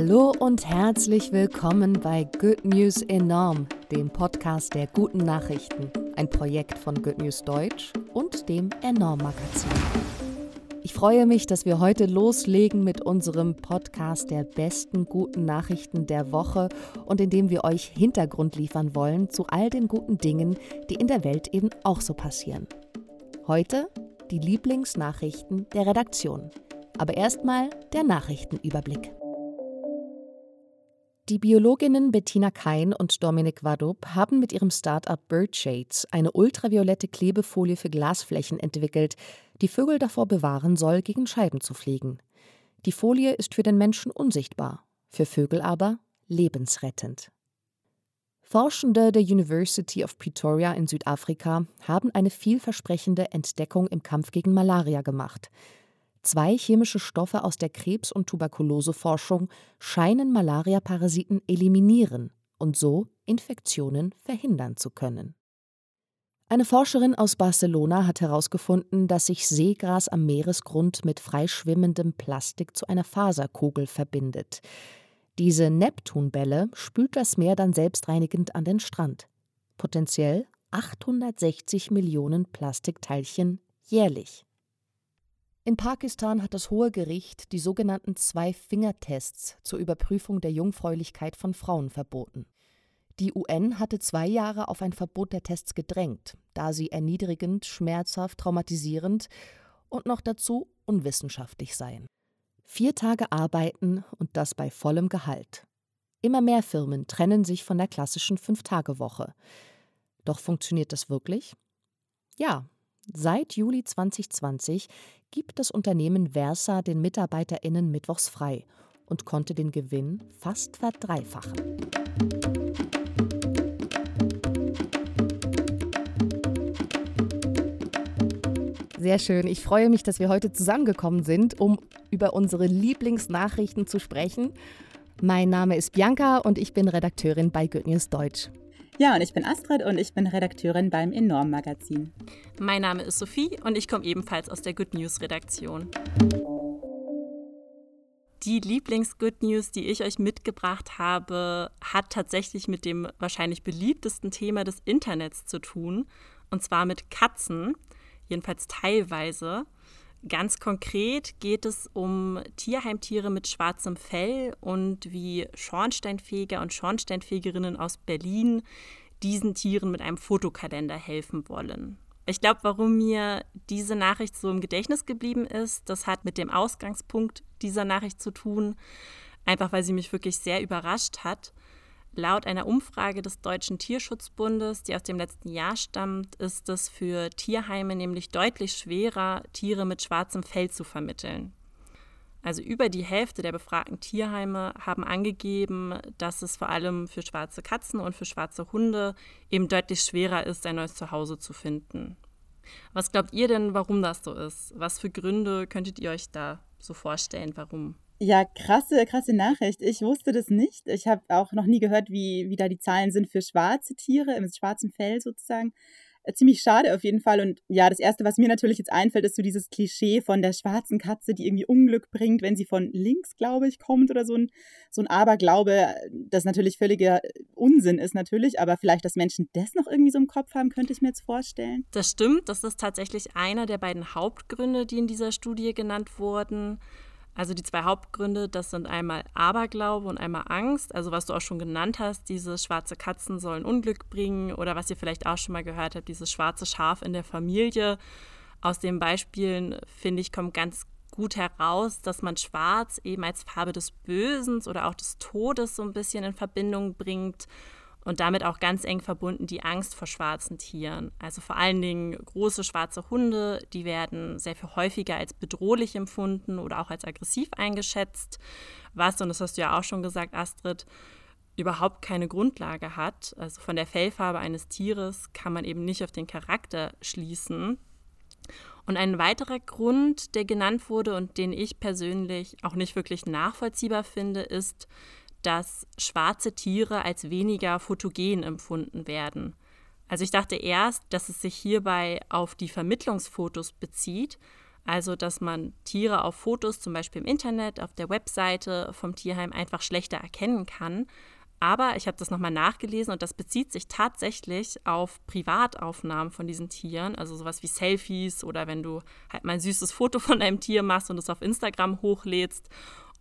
Hallo und herzlich willkommen bei Good News Enorm, dem Podcast der guten Nachrichten, ein Projekt von Good News Deutsch und dem Enorm Magazin. Ich freue mich, dass wir heute loslegen mit unserem Podcast der besten guten Nachrichten der Woche und in dem wir euch Hintergrund liefern wollen zu all den guten Dingen, die in der Welt eben auch so passieren. Heute die Lieblingsnachrichten der Redaktion. Aber erstmal der Nachrichtenüberblick. Die Biologinnen Bettina Kein und Dominik Wadup haben mit ihrem Start-up Birdshades eine ultraviolette Klebefolie für Glasflächen entwickelt, die Vögel davor bewahren soll, gegen Scheiben zu fliegen. Die Folie ist für den Menschen unsichtbar, für Vögel aber lebensrettend. Forschende der University of Pretoria in Südafrika haben eine vielversprechende Entdeckung im Kampf gegen Malaria gemacht. Zwei chemische Stoffe aus der Krebs- und Tuberkuloseforschung scheinen Malariaparasiten eliminieren und so Infektionen verhindern zu können. Eine Forscherin aus Barcelona hat herausgefunden, dass sich Seegras am Meeresgrund mit freischwimmendem Plastik zu einer Faserkugel verbindet. Diese Neptunbälle spült das Meer dann selbstreinigend an den Strand. Potenziell 860 Millionen Plastikteilchen jährlich. In Pakistan hat das Hohe Gericht die sogenannten Zwei-Finger-Tests zur Überprüfung der Jungfräulichkeit von Frauen verboten. Die UN hatte zwei Jahre auf ein Verbot der Tests gedrängt, da sie erniedrigend, schmerzhaft, traumatisierend und noch dazu unwissenschaftlich seien. Vier Tage arbeiten und das bei vollem Gehalt. Immer mehr Firmen trennen sich von der klassischen Fünf-Tage-Woche. Doch funktioniert das wirklich? Ja, Seit Juli 2020 gibt das Unternehmen Versa den MitarbeiterInnen mittwochs frei und konnte den Gewinn fast verdreifachen. Sehr schön. Ich freue mich, dass wir heute zusammengekommen sind, um über unsere Lieblingsnachrichten zu sprechen. Mein Name ist Bianca und ich bin Redakteurin bei Good News Deutsch. Ja, und ich bin Astrid und ich bin Redakteurin beim Enorm Magazin. Mein Name ist Sophie und ich komme ebenfalls aus der Good News Redaktion. Die Lieblings-Good News, die ich euch mitgebracht habe, hat tatsächlich mit dem wahrscheinlich beliebtesten Thema des Internets zu tun, und zwar mit Katzen, jedenfalls teilweise. Ganz konkret geht es um Tierheimtiere mit schwarzem Fell und wie Schornsteinfeger und Schornsteinfegerinnen aus Berlin diesen Tieren mit einem Fotokalender helfen wollen. Ich glaube, warum mir diese Nachricht so im Gedächtnis geblieben ist, das hat mit dem Ausgangspunkt dieser Nachricht zu tun, einfach weil sie mich wirklich sehr überrascht hat. Laut einer Umfrage des Deutschen Tierschutzbundes, die aus dem letzten Jahr stammt, ist es für Tierheime nämlich deutlich schwerer, Tiere mit schwarzem Fell zu vermitteln. Also über die Hälfte der befragten Tierheime haben angegeben, dass es vor allem für schwarze Katzen und für schwarze Hunde eben deutlich schwerer ist, ein neues Zuhause zu finden. Was glaubt ihr denn, warum das so ist? Was für Gründe könntet ihr euch da so vorstellen, warum? Ja, krasse, krasse Nachricht. Ich wusste das nicht. Ich habe auch noch nie gehört, wie, wie da die Zahlen sind für schwarze Tiere, mit schwarzem Fell sozusagen. Äh, ziemlich schade auf jeden Fall. Und ja, das Erste, was mir natürlich jetzt einfällt, ist so dieses Klischee von der schwarzen Katze, die irgendwie Unglück bringt, wenn sie von links, glaube ich, kommt oder so ein, so ein Aberglaube, das natürlich völliger Unsinn ist natürlich, aber vielleicht, dass Menschen das noch irgendwie so im Kopf haben, könnte ich mir jetzt vorstellen. Das stimmt. Das ist tatsächlich einer der beiden Hauptgründe, die in dieser Studie genannt wurden. Also die zwei Hauptgründe, das sind einmal Aberglaube und einmal Angst. Also was du auch schon genannt hast, diese schwarze Katzen sollen Unglück bringen oder was ihr vielleicht auch schon mal gehört habt, dieses schwarze Schaf in der Familie. Aus den Beispielen, finde ich, kommt ganz gut heraus, dass man Schwarz eben als Farbe des Bösens oder auch des Todes so ein bisschen in Verbindung bringt und damit auch ganz eng verbunden die Angst vor schwarzen Tieren. Also vor allen Dingen große schwarze Hunde, die werden sehr viel häufiger als bedrohlich empfunden oder auch als aggressiv eingeschätzt, was, und das hast du ja auch schon gesagt, Astrid, überhaupt keine Grundlage hat. Also von der Fellfarbe eines Tieres kann man eben nicht auf den Charakter schließen. Und ein weiterer Grund, der genannt wurde und den ich persönlich auch nicht wirklich nachvollziehbar finde, ist, dass schwarze Tiere als weniger fotogen empfunden werden. Also ich dachte erst, dass es sich hierbei auf die Vermittlungsfotos bezieht. Also, dass man Tiere auf Fotos, zum Beispiel im Internet, auf der Webseite vom Tierheim einfach schlechter erkennen kann. Aber ich habe das nochmal nachgelesen und das bezieht sich tatsächlich auf Privataufnahmen von diesen Tieren, also sowas wie Selfies oder wenn du halt mal ein süßes Foto von einem Tier machst und es auf Instagram hochlädst.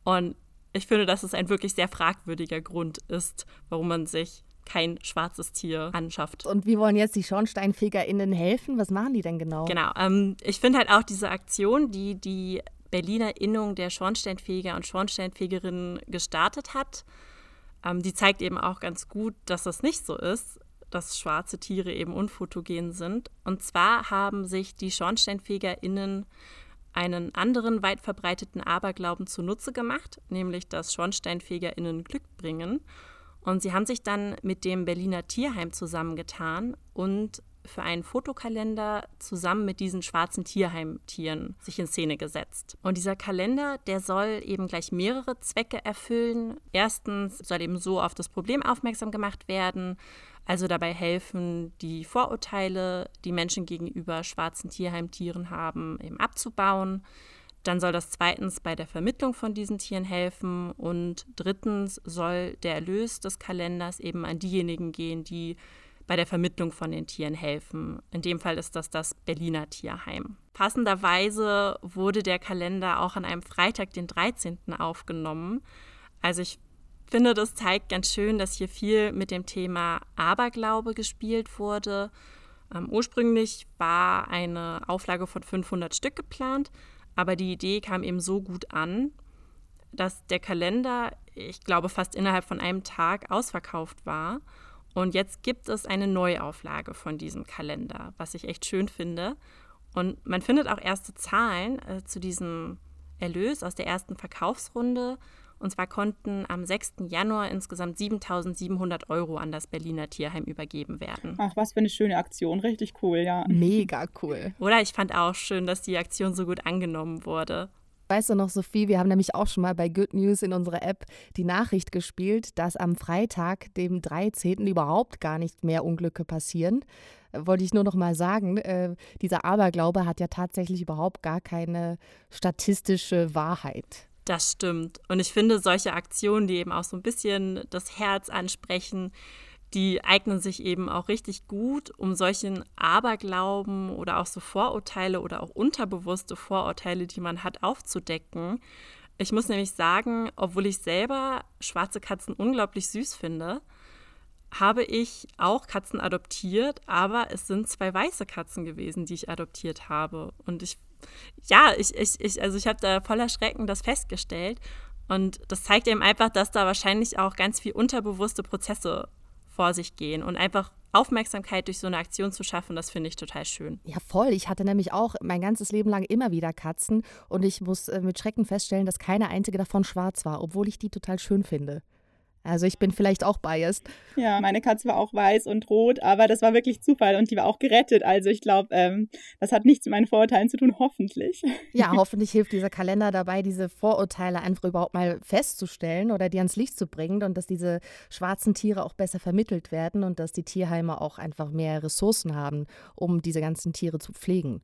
Und ich finde, dass es ein wirklich sehr fragwürdiger Grund ist, warum man sich kein schwarzes Tier anschafft. Und wie wollen jetzt die SchornsteinfegerInnen helfen? Was machen die denn genau? Genau. Ähm, ich finde halt auch diese Aktion, die die Berliner Innung der Schornsteinfeger und Schornsteinfegerinnen gestartet hat, ähm, die zeigt eben auch ganz gut, dass das nicht so ist, dass schwarze Tiere eben unfotogen sind. Und zwar haben sich die SchornsteinfegerInnen einen anderen weit verbreiteten Aberglauben zunutze gemacht, nämlich dass SchornsteinfegerInnen Glück bringen. Und sie haben sich dann mit dem Berliner Tierheim zusammengetan und für einen Fotokalender zusammen mit diesen schwarzen Tierheimtieren sich in Szene gesetzt. Und dieser Kalender, der soll eben gleich mehrere Zwecke erfüllen. Erstens soll eben so auf das Problem aufmerksam gemacht werden, also dabei helfen, die Vorurteile, die Menschen gegenüber schwarzen Tierheimtieren haben, eben abzubauen. Dann soll das zweitens bei der Vermittlung von diesen Tieren helfen und drittens soll der Erlös des Kalenders eben an diejenigen gehen, die bei der Vermittlung von den Tieren helfen. In dem Fall ist das das Berliner Tierheim. Passenderweise wurde der Kalender auch an einem Freitag, den 13. aufgenommen. Also ich finde, das zeigt ganz schön, dass hier viel mit dem Thema Aberglaube gespielt wurde. Ähm, ursprünglich war eine Auflage von 500 Stück geplant, aber die Idee kam eben so gut an, dass der Kalender, ich glaube, fast innerhalb von einem Tag ausverkauft war. Und jetzt gibt es eine Neuauflage von diesem Kalender, was ich echt schön finde. Und man findet auch erste Zahlen äh, zu diesem Erlös aus der ersten Verkaufsrunde. Und zwar konnten am 6. Januar insgesamt 7700 Euro an das Berliner Tierheim übergeben werden. Ach, was für eine schöne Aktion. Richtig cool, ja. Mega cool. Oder ich fand auch schön, dass die Aktion so gut angenommen wurde. Weißt du noch, Sophie, wir haben nämlich auch schon mal bei Good News in unserer App die Nachricht gespielt, dass am Freitag, dem 13. überhaupt gar nicht mehr Unglücke passieren. Äh, wollte ich nur noch mal sagen, äh, dieser Aberglaube hat ja tatsächlich überhaupt gar keine statistische Wahrheit. Das stimmt. Und ich finde, solche Aktionen, die eben auch so ein bisschen das Herz ansprechen, die eignen sich eben auch richtig gut, um solchen Aberglauben oder auch so Vorurteile oder auch unterbewusste Vorurteile, die man hat, aufzudecken. Ich muss nämlich sagen, obwohl ich selber schwarze Katzen unglaublich süß finde, habe ich auch Katzen adoptiert, aber es sind zwei weiße Katzen gewesen, die ich adoptiert habe. Und ich, ja, ich, ich, ich also ich habe da voller Schrecken das festgestellt. Und das zeigt eben einfach, dass da wahrscheinlich auch ganz viel unterbewusste Prozesse vor sich gehen und einfach Aufmerksamkeit durch so eine Aktion zu schaffen, das finde ich total schön. Ja, voll. Ich hatte nämlich auch mein ganzes Leben lang immer wieder Katzen und ich muss äh, mit Schrecken feststellen, dass keine einzige davon schwarz war, obwohl ich die total schön finde. Also ich bin vielleicht auch biased. Ja, meine Katze war auch weiß und rot, aber das war wirklich Zufall und die war auch gerettet. Also ich glaube, ähm, das hat nichts mit meinen Vorurteilen zu tun, hoffentlich. Ja, hoffentlich hilft dieser Kalender dabei, diese Vorurteile einfach überhaupt mal festzustellen oder die ans Licht zu bringen und dass diese schwarzen Tiere auch besser vermittelt werden und dass die Tierheime auch einfach mehr Ressourcen haben, um diese ganzen Tiere zu pflegen.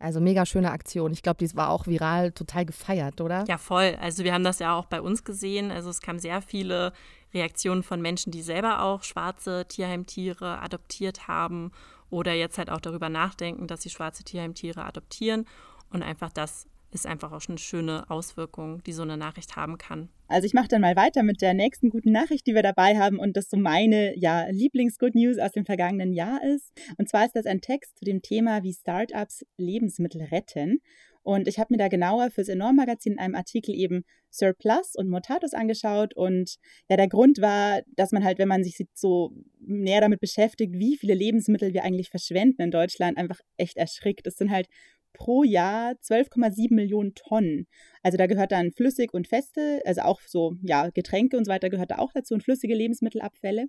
Also mega schöne Aktion. Ich glaube, die war auch viral total gefeiert, oder? Ja, voll. Also wir haben das ja auch bei uns gesehen. Also es kamen sehr viele Reaktionen von Menschen, die selber auch schwarze Tierheimtiere adoptiert haben oder jetzt halt auch darüber nachdenken, dass sie schwarze Tierheimtiere adoptieren und einfach das ist einfach auch schon eine schöne Auswirkung, die so eine Nachricht haben kann. Also ich mache dann mal weiter mit der nächsten guten Nachricht, die wir dabei haben und das so meine ja, Lieblings-Good News aus dem vergangenen Jahr ist. Und zwar ist das ein Text zu dem Thema, wie Startups Lebensmittel retten. Und ich habe mir da genauer fürs Enorm-Magazin in einem Artikel eben Surplus und Mortatus angeschaut. Und ja, der Grund war, dass man halt, wenn man sich so näher damit beschäftigt, wie viele Lebensmittel wir eigentlich verschwenden in Deutschland, einfach echt erschrickt. Es sind halt pro Jahr 12,7 Millionen Tonnen. Also da gehört dann flüssig und feste, also auch so, ja, Getränke und so weiter gehört da auch dazu und flüssige Lebensmittelabfälle.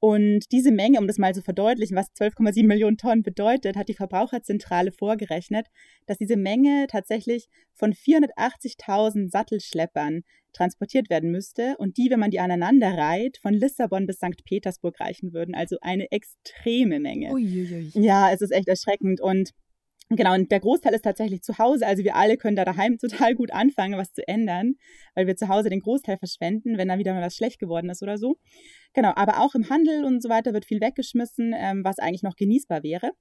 Und diese Menge, um das mal zu verdeutlichen, was 12,7 Millionen Tonnen bedeutet, hat die Verbraucherzentrale vorgerechnet, dass diese Menge tatsächlich von 480.000 Sattelschleppern transportiert werden müsste und die, wenn man die aneinander reiht, von Lissabon bis St. Petersburg reichen würden. Also eine extreme Menge. Uiuiui. Ja, es ist echt erschreckend. Und Genau, und der Großteil ist tatsächlich zu Hause. Also wir alle können da daheim total gut anfangen, was zu ändern, weil wir zu Hause den Großteil verschwenden, wenn da wieder mal was schlecht geworden ist oder so. Genau, aber auch im Handel und so weiter wird viel weggeschmissen, ähm, was eigentlich noch genießbar wäre.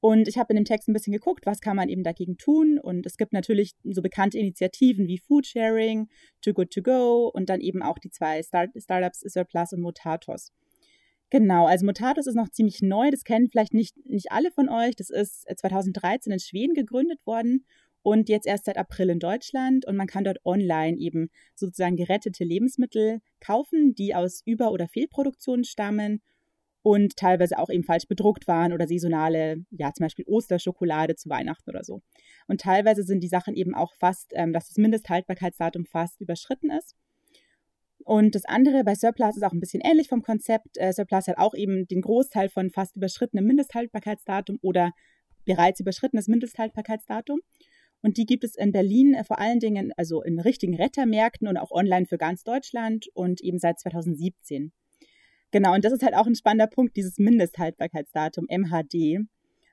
Und ich habe in dem Text ein bisschen geguckt, was kann man eben dagegen tun. Und es gibt natürlich so bekannte Initiativen wie Foodsharing, Too Good To Go und dann eben auch die zwei Start Startups Surplus und Motatos. Genau, also Motatus ist noch ziemlich neu, das kennen vielleicht nicht, nicht alle von euch. Das ist 2013 in Schweden gegründet worden und jetzt erst seit April in Deutschland. Und man kann dort online eben sozusagen gerettete Lebensmittel kaufen, die aus Über- oder Fehlproduktionen stammen und teilweise auch eben falsch bedruckt waren oder saisonale, ja, zum Beispiel Osterschokolade zu Weihnachten oder so. Und teilweise sind die Sachen eben auch fast, ähm, dass das Mindesthaltbarkeitsdatum fast überschritten ist. Und das andere bei Surplus ist auch ein bisschen ähnlich vom Konzept. Äh, Surplus hat auch eben den Großteil von fast überschrittenem Mindesthaltbarkeitsdatum oder bereits überschrittenes Mindesthaltbarkeitsdatum. Und die gibt es in Berlin äh, vor allen Dingen, also in richtigen Rettermärkten und auch online für ganz Deutschland und eben seit 2017. Genau, und das ist halt auch ein spannender Punkt, dieses Mindesthaltbarkeitsdatum, MHD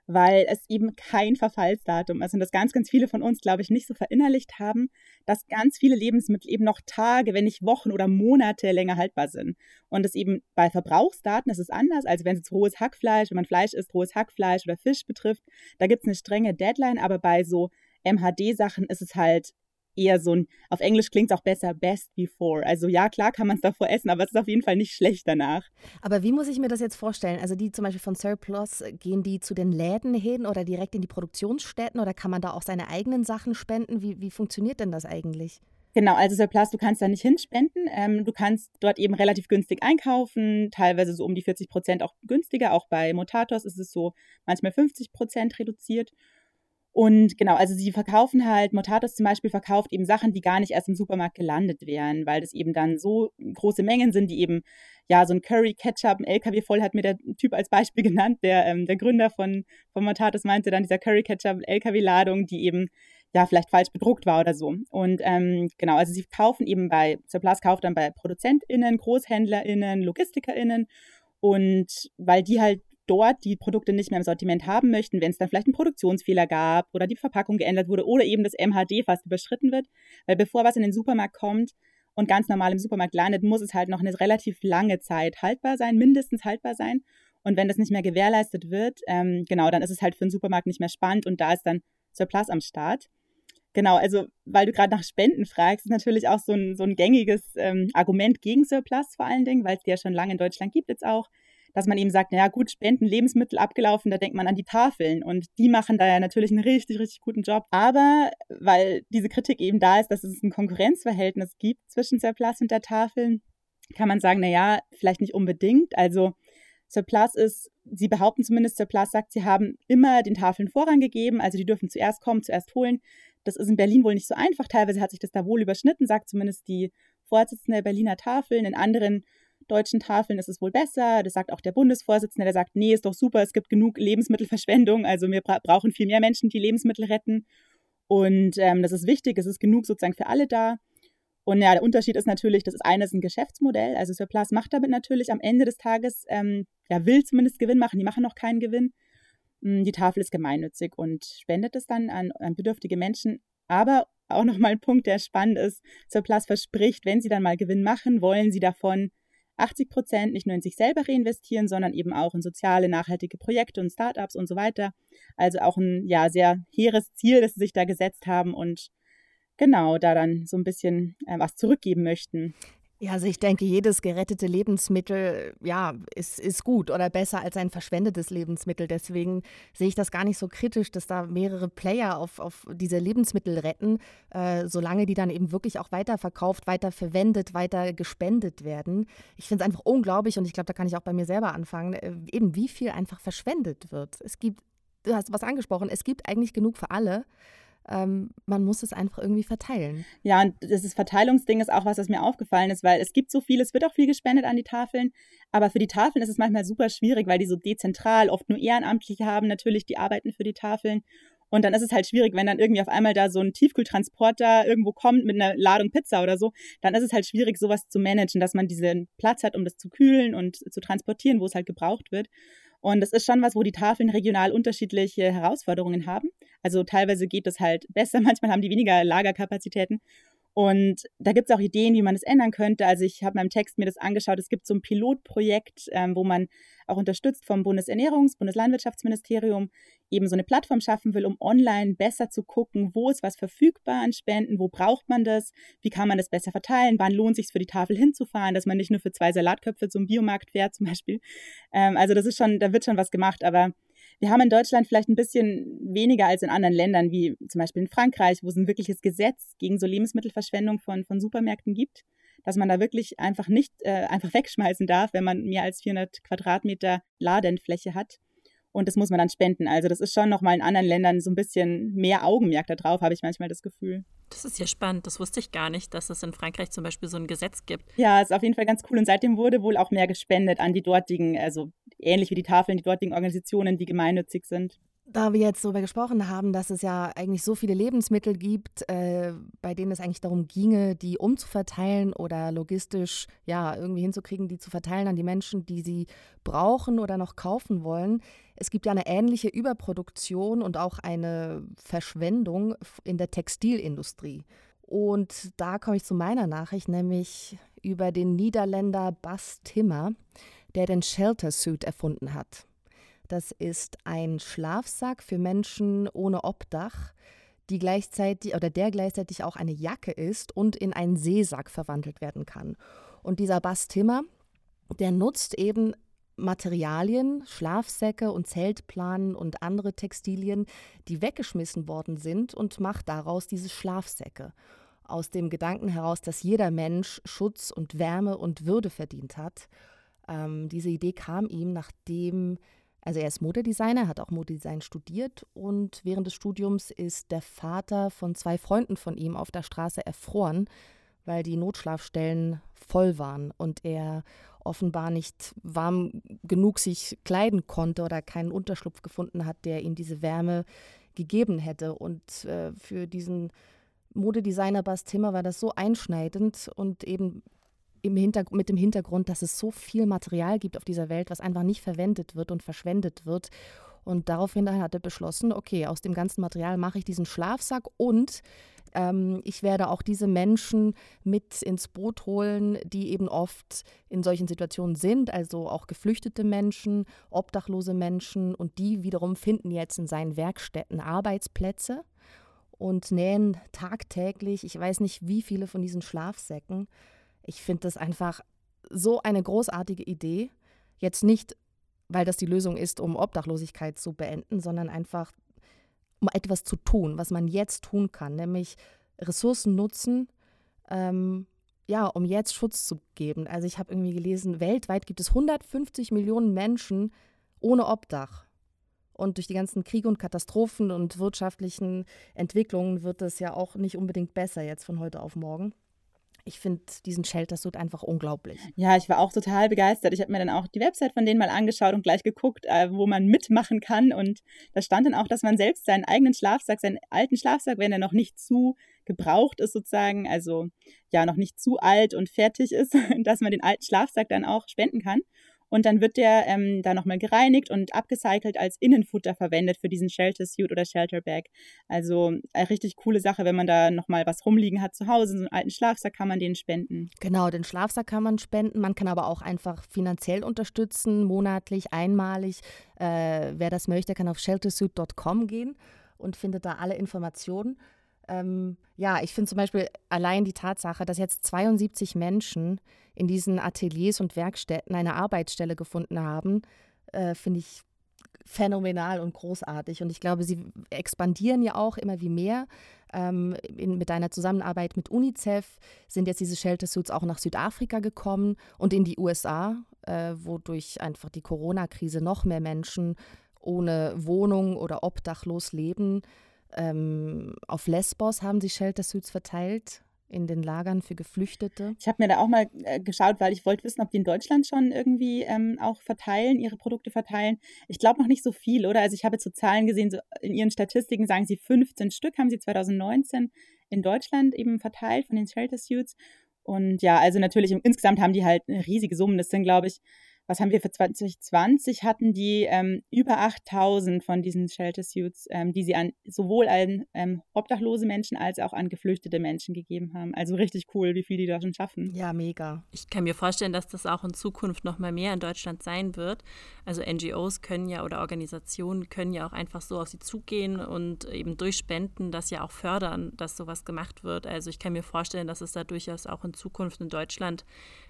weil es eben kein Verfallsdatum ist und das ganz, ganz viele von uns, glaube ich, nicht so verinnerlicht haben, dass ganz viele Lebensmittel eben noch Tage, wenn nicht Wochen oder Monate länger haltbar sind. Und das eben bei Verbrauchsdaten ist es anders, als wenn es jetzt rohes Hackfleisch, wenn man Fleisch isst, rohes Hackfleisch oder Fisch betrifft, da gibt es eine strenge Deadline, aber bei so MHD-Sachen ist es halt eher so ein, auf Englisch klingt es auch besser, best before. Also ja, klar kann man es davor essen, aber es ist auf jeden Fall nicht schlecht danach. Aber wie muss ich mir das jetzt vorstellen? Also die zum Beispiel von Surplus, gehen die zu den Läden hin oder direkt in die Produktionsstätten oder kann man da auch seine eigenen Sachen spenden? Wie, wie funktioniert denn das eigentlich? Genau, also Surplus, du kannst da nicht hinspenden. Ähm, du kannst dort eben relativ günstig einkaufen, teilweise so um die 40 Prozent auch günstiger. Auch bei Motatos ist es so manchmal 50 Prozent reduziert. Und genau, also sie verkaufen halt, Motatos zum Beispiel verkauft eben Sachen, die gar nicht erst im Supermarkt gelandet wären, weil das eben dann so große Mengen sind, die eben, ja, so ein Curry Ketchup, ein LKW voll hat mir der Typ als Beispiel genannt, der, ähm, der Gründer von, von Motatos meinte dann dieser Curry Ketchup LKW-Ladung, die eben, ja, vielleicht falsch bedruckt war oder so. Und ähm, genau, also sie kaufen eben bei, Surplus kauft dann bei ProduzentInnen, GroßhändlerInnen, LogistikerInnen und weil die halt dort die Produkte nicht mehr im Sortiment haben möchten, wenn es dann vielleicht einen Produktionsfehler gab oder die Verpackung geändert wurde oder eben das MHD fast überschritten wird. Weil bevor was in den Supermarkt kommt und ganz normal im Supermarkt landet, muss es halt noch eine relativ lange Zeit haltbar sein, mindestens haltbar sein. Und wenn das nicht mehr gewährleistet wird, ähm, genau, dann ist es halt für den Supermarkt nicht mehr spannend und da ist dann Surplus am Start. Genau, also weil du gerade nach Spenden fragst, ist natürlich auch so ein, so ein gängiges ähm, Argument gegen Surplus vor allen Dingen, weil es die ja schon lange in Deutschland gibt jetzt auch dass man eben sagt, naja gut, Spenden, Lebensmittel abgelaufen, da denkt man an die Tafeln und die machen da ja natürlich einen richtig, richtig guten Job. Aber weil diese Kritik eben da ist, dass es ein Konkurrenzverhältnis gibt zwischen Surplus und der Tafeln, kann man sagen, naja, vielleicht nicht unbedingt. Also Surplus ist, sie behaupten zumindest, Surplus sagt, sie haben immer den Tafeln Vorrang gegeben, also die dürfen zuerst kommen, zuerst holen. Das ist in Berlin wohl nicht so einfach. Teilweise hat sich das da wohl überschnitten, sagt zumindest die Vorsitzende der Berliner Tafeln. In anderen deutschen Tafeln ist es wohl besser. Das sagt auch der Bundesvorsitzende, der sagt, nee, ist doch super, es gibt genug Lebensmittelverschwendung, also wir bra brauchen viel mehr Menschen, die Lebensmittel retten. Und ähm, das ist wichtig, es ist genug sozusagen für alle da. Und ja, der Unterschied ist natürlich, das ist eines ein Geschäftsmodell. Also Surplus macht damit natürlich am Ende des Tages, ähm, ja, will zumindest Gewinn machen, die machen noch keinen Gewinn. Hm, die Tafel ist gemeinnützig und spendet es dann an, an bedürftige Menschen. Aber auch nochmal ein Punkt, der spannend ist, Surplus verspricht, wenn sie dann mal Gewinn machen, wollen sie davon 80 Prozent nicht nur in sich selber reinvestieren, sondern eben auch in soziale, nachhaltige Projekte und Startups und so weiter. Also auch ein ja sehr hehres Ziel, das sie sich da gesetzt haben und genau da dann so ein bisschen äh, was zurückgeben möchten. Ja, also ich denke, jedes gerettete Lebensmittel, ja, ist, ist gut oder besser als ein verschwendetes Lebensmittel. Deswegen sehe ich das gar nicht so kritisch, dass da mehrere Player auf, auf diese Lebensmittel retten, äh, solange die dann eben wirklich auch weiterverkauft, weiter verwendet, weiter gespendet werden. Ich finde es einfach unglaublich und ich glaube, da kann ich auch bei mir selber anfangen, äh, eben wie viel einfach verschwendet wird. Es gibt, du hast was angesprochen, es gibt eigentlich genug für alle ähm, man muss es einfach irgendwie verteilen. Ja, und das Verteilungsding ist auch was, was mir aufgefallen ist, weil es gibt so viel, es wird auch viel gespendet an die Tafeln, aber für die Tafeln ist es manchmal super schwierig, weil die so dezentral oft nur Ehrenamtliche haben, natürlich, die arbeiten für die Tafeln. Und dann ist es halt schwierig, wenn dann irgendwie auf einmal da so ein Tiefkühltransporter irgendwo kommt mit einer Ladung Pizza oder so, dann ist es halt schwierig, sowas zu managen, dass man diesen Platz hat, um das zu kühlen und zu transportieren, wo es halt gebraucht wird. Und das ist schon was, wo die Tafeln regional unterschiedliche Herausforderungen haben. Also teilweise geht es halt besser, manchmal haben die weniger Lagerkapazitäten. Und da gibt es auch Ideen, wie man das ändern könnte. Also ich habe meinem Text mir das angeschaut. Es gibt so ein Pilotprojekt, ähm, wo man auch unterstützt vom Bundesernährungs-, Bundeslandwirtschaftsministerium eben so eine Plattform schaffen will, um online besser zu gucken, wo ist was verfügbar an Spenden, wo braucht man das, wie kann man das besser verteilen, wann lohnt sich für die Tafel hinzufahren, dass man nicht nur für zwei Salatköpfe zum Biomarkt fährt zum Beispiel. Ähm, also das ist schon, da wird schon was gemacht, aber wir haben in Deutschland vielleicht ein bisschen weniger als in anderen Ländern, wie zum Beispiel in Frankreich, wo es ein wirkliches Gesetz gegen so Lebensmittelverschwendung von, von Supermärkten gibt, dass man da wirklich einfach nicht äh, einfach wegschmeißen darf, wenn man mehr als 400 Quadratmeter Ladenfläche hat und das muss man dann spenden. Also das ist schon nochmal in anderen Ländern so ein bisschen mehr Augenmerk darauf, habe ich manchmal das Gefühl. Das ist ja spannend. Das wusste ich gar nicht, dass es in Frankreich zum Beispiel so ein Gesetz gibt. Ja, ist auf jeden Fall ganz cool. Und seitdem wurde wohl auch mehr gespendet an die dortigen, also ähnlich wie die Tafeln, die dortigen Organisationen, die gemeinnützig sind. Da wir jetzt darüber gesprochen haben, dass es ja eigentlich so viele Lebensmittel gibt, äh, bei denen es eigentlich darum ginge, die umzuverteilen oder logistisch ja irgendwie hinzukriegen, die zu verteilen an die Menschen, die sie brauchen oder noch kaufen wollen. Es gibt ja eine ähnliche Überproduktion und auch eine Verschwendung in der Textilindustrie. Und da komme ich zu meiner Nachricht, nämlich über den Niederländer Bas Timmer, der den Shelter Suit erfunden hat. Das ist ein Schlafsack für Menschen ohne Obdach, die gleichzeitig oder der gleichzeitig auch eine Jacke ist und in einen Seesack verwandelt werden kann. Und dieser Bastimmer, der nutzt eben Materialien, Schlafsäcke und Zeltplanen und andere Textilien, die weggeschmissen worden sind und macht daraus diese Schlafsäcke. Aus dem Gedanken heraus, dass jeder Mensch Schutz und Wärme und Würde verdient hat. Ähm, diese Idee kam ihm, nachdem also er ist Modedesigner, hat auch Modedesign studiert und während des Studiums ist der Vater von zwei Freunden von ihm auf der Straße erfroren, weil die Notschlafstellen voll waren und er offenbar nicht warm genug sich kleiden konnte oder keinen Unterschlupf gefunden hat, der ihm diese Wärme gegeben hätte. Und äh, für diesen Modedesigner Bas Timmer war das so einschneidend und eben im mit dem Hintergrund, dass es so viel Material gibt auf dieser Welt, was einfach nicht verwendet wird und verschwendet wird. Und daraufhin hat er beschlossen, okay, aus dem ganzen Material mache ich diesen Schlafsack und ähm, ich werde auch diese Menschen mit ins Boot holen, die eben oft in solchen Situationen sind, also auch geflüchtete Menschen, obdachlose Menschen und die wiederum finden jetzt in seinen Werkstätten Arbeitsplätze und nähen tagtäglich, ich weiß nicht wie viele von diesen Schlafsäcken. Ich finde das einfach so eine großartige Idee. Jetzt nicht, weil das die Lösung ist, um Obdachlosigkeit zu beenden, sondern einfach, um etwas zu tun, was man jetzt tun kann, nämlich Ressourcen nutzen, ähm, ja, um jetzt Schutz zu geben. Also ich habe irgendwie gelesen, weltweit gibt es 150 Millionen Menschen ohne Obdach. Und durch die ganzen Kriege und Katastrophen und wirtschaftlichen Entwicklungen wird es ja auch nicht unbedingt besser jetzt von heute auf morgen ich finde diesen Shelter-Suit einfach unglaublich. Ja, ich war auch total begeistert. Ich habe mir dann auch die Website von denen mal angeschaut und gleich geguckt, äh, wo man mitmachen kann. Und da stand dann auch, dass man selbst seinen eigenen Schlafsack, seinen alten Schlafsack, wenn er noch nicht zu gebraucht ist sozusagen, also ja noch nicht zu alt und fertig ist, dass man den alten Schlafsack dann auch spenden kann. Und dann wird der ähm, da nochmal gereinigt und abgecycelt als Innenfutter verwendet für diesen Shelter Suit oder Shelter Bag. Also eine richtig coole Sache, wenn man da nochmal was rumliegen hat zu Hause, so einen alten Schlafsack kann man den spenden. Genau, den Schlafsack kann man spenden. Man kann aber auch einfach finanziell unterstützen, monatlich, einmalig. Äh, wer das möchte, kann auf sheltersuit.com gehen und findet da alle Informationen. Ähm, ja, ich finde zum Beispiel allein die Tatsache, dass jetzt 72 Menschen in diesen Ateliers und Werkstätten eine Arbeitsstelle gefunden haben, äh, finde ich phänomenal und großartig. Und ich glaube, sie expandieren ja auch immer wie mehr. Ähm, in, mit einer Zusammenarbeit mit UNICEF sind jetzt diese Shelter Suits auch nach Südafrika gekommen und in die USA, äh, wodurch einfach die Corona-Krise noch mehr Menschen ohne Wohnung oder obdachlos leben. Ähm, auf Lesbos haben sie Shelter Suits verteilt in den Lagern für Geflüchtete. Ich habe mir da auch mal äh, geschaut, weil ich wollte wissen, ob die in Deutschland schon irgendwie ähm, auch verteilen, ihre Produkte verteilen. Ich glaube noch nicht so viel, oder? Also ich habe jetzt so Zahlen gesehen, so in ihren Statistiken sagen sie 15 Stück haben sie 2019 in Deutschland eben verteilt von den Shelter Suits. Und ja, also natürlich insgesamt haben die halt riesige Summe. Das sind, glaube ich, was haben wir für 2020 hatten die ähm, über 8000 von diesen Shelter Suits, ähm, die sie an sowohl an ähm, obdachlose Menschen als auch an geflüchtete Menschen gegeben haben. Also richtig cool, wie viel die da schon schaffen. Ja, mega. Ich kann mir vorstellen, dass das auch in Zukunft noch mal mehr in Deutschland sein wird. Also NGOs können ja oder Organisationen können ja auch einfach so auf sie zugehen und eben durch Spenden das ja auch fördern, dass sowas gemacht wird. Also ich kann mir vorstellen, dass es da durchaus auch in Zukunft in Deutschland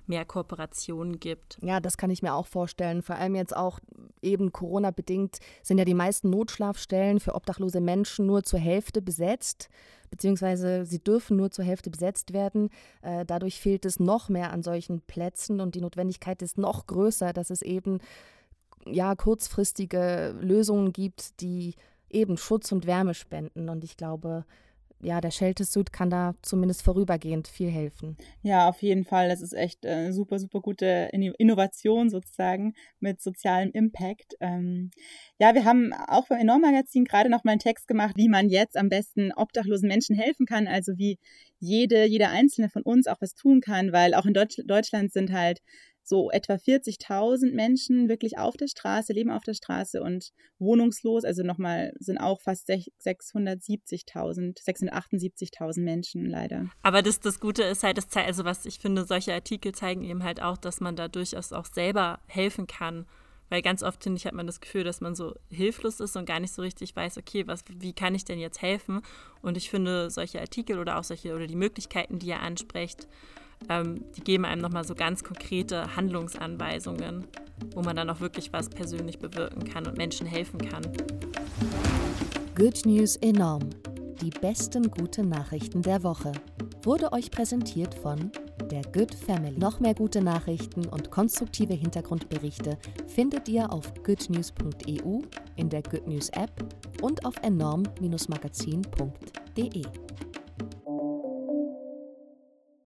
mehr Kooperationen gibt. Ja, das kann ich mir auch vorstellen. Vor allem jetzt auch eben Corona-bedingt sind ja die meisten Notschlafstellen für obdachlose Menschen nur zur Hälfte besetzt, beziehungsweise sie dürfen nur zur Hälfte besetzt werden. Äh, dadurch fehlt es noch mehr an solchen Plätzen und die Notwendigkeit ist noch größer, dass es eben ja kurzfristige Lösungen gibt, die eben Schutz und Wärme spenden. Und ich glaube, ja, der Shelter-Suit kann da zumindest vorübergehend viel helfen. Ja, auf jeden Fall. Das ist echt äh, super, super gute Innovation sozusagen mit sozialem Impact. Ähm, ja, wir haben auch beim Enorm-Magazin gerade noch mal einen Text gemacht, wie man jetzt am besten obdachlosen Menschen helfen kann. Also wie jede, jeder Einzelne von uns auch was tun kann, weil auch in Deutsch, Deutschland sind halt so etwa 40.000 Menschen wirklich auf der Straße, leben auf der Straße und wohnungslos. Also nochmal sind auch fast 670.000, 678.000 Menschen leider. Aber das, das Gute ist halt, das zeigt, also was ich finde, solche Artikel zeigen eben halt auch, dass man da durchaus auch selber helfen kann. Weil ganz oft, finde ich, hat man das Gefühl, dass man so hilflos ist und gar nicht so richtig weiß, okay, was, wie kann ich denn jetzt helfen? Und ich finde, solche Artikel oder auch solche oder die Möglichkeiten, die ihr ansprecht, ähm, die geben einem nochmal so ganz konkrete Handlungsanweisungen, wo man dann auch wirklich was persönlich bewirken kann und Menschen helfen kann. Good News enorm. Die besten guten Nachrichten der Woche. Wurde euch präsentiert von der Good Family. Noch mehr gute Nachrichten und konstruktive Hintergrundberichte findet ihr auf goodnews.eu, in der Good News App und auf enorm-magazin.de.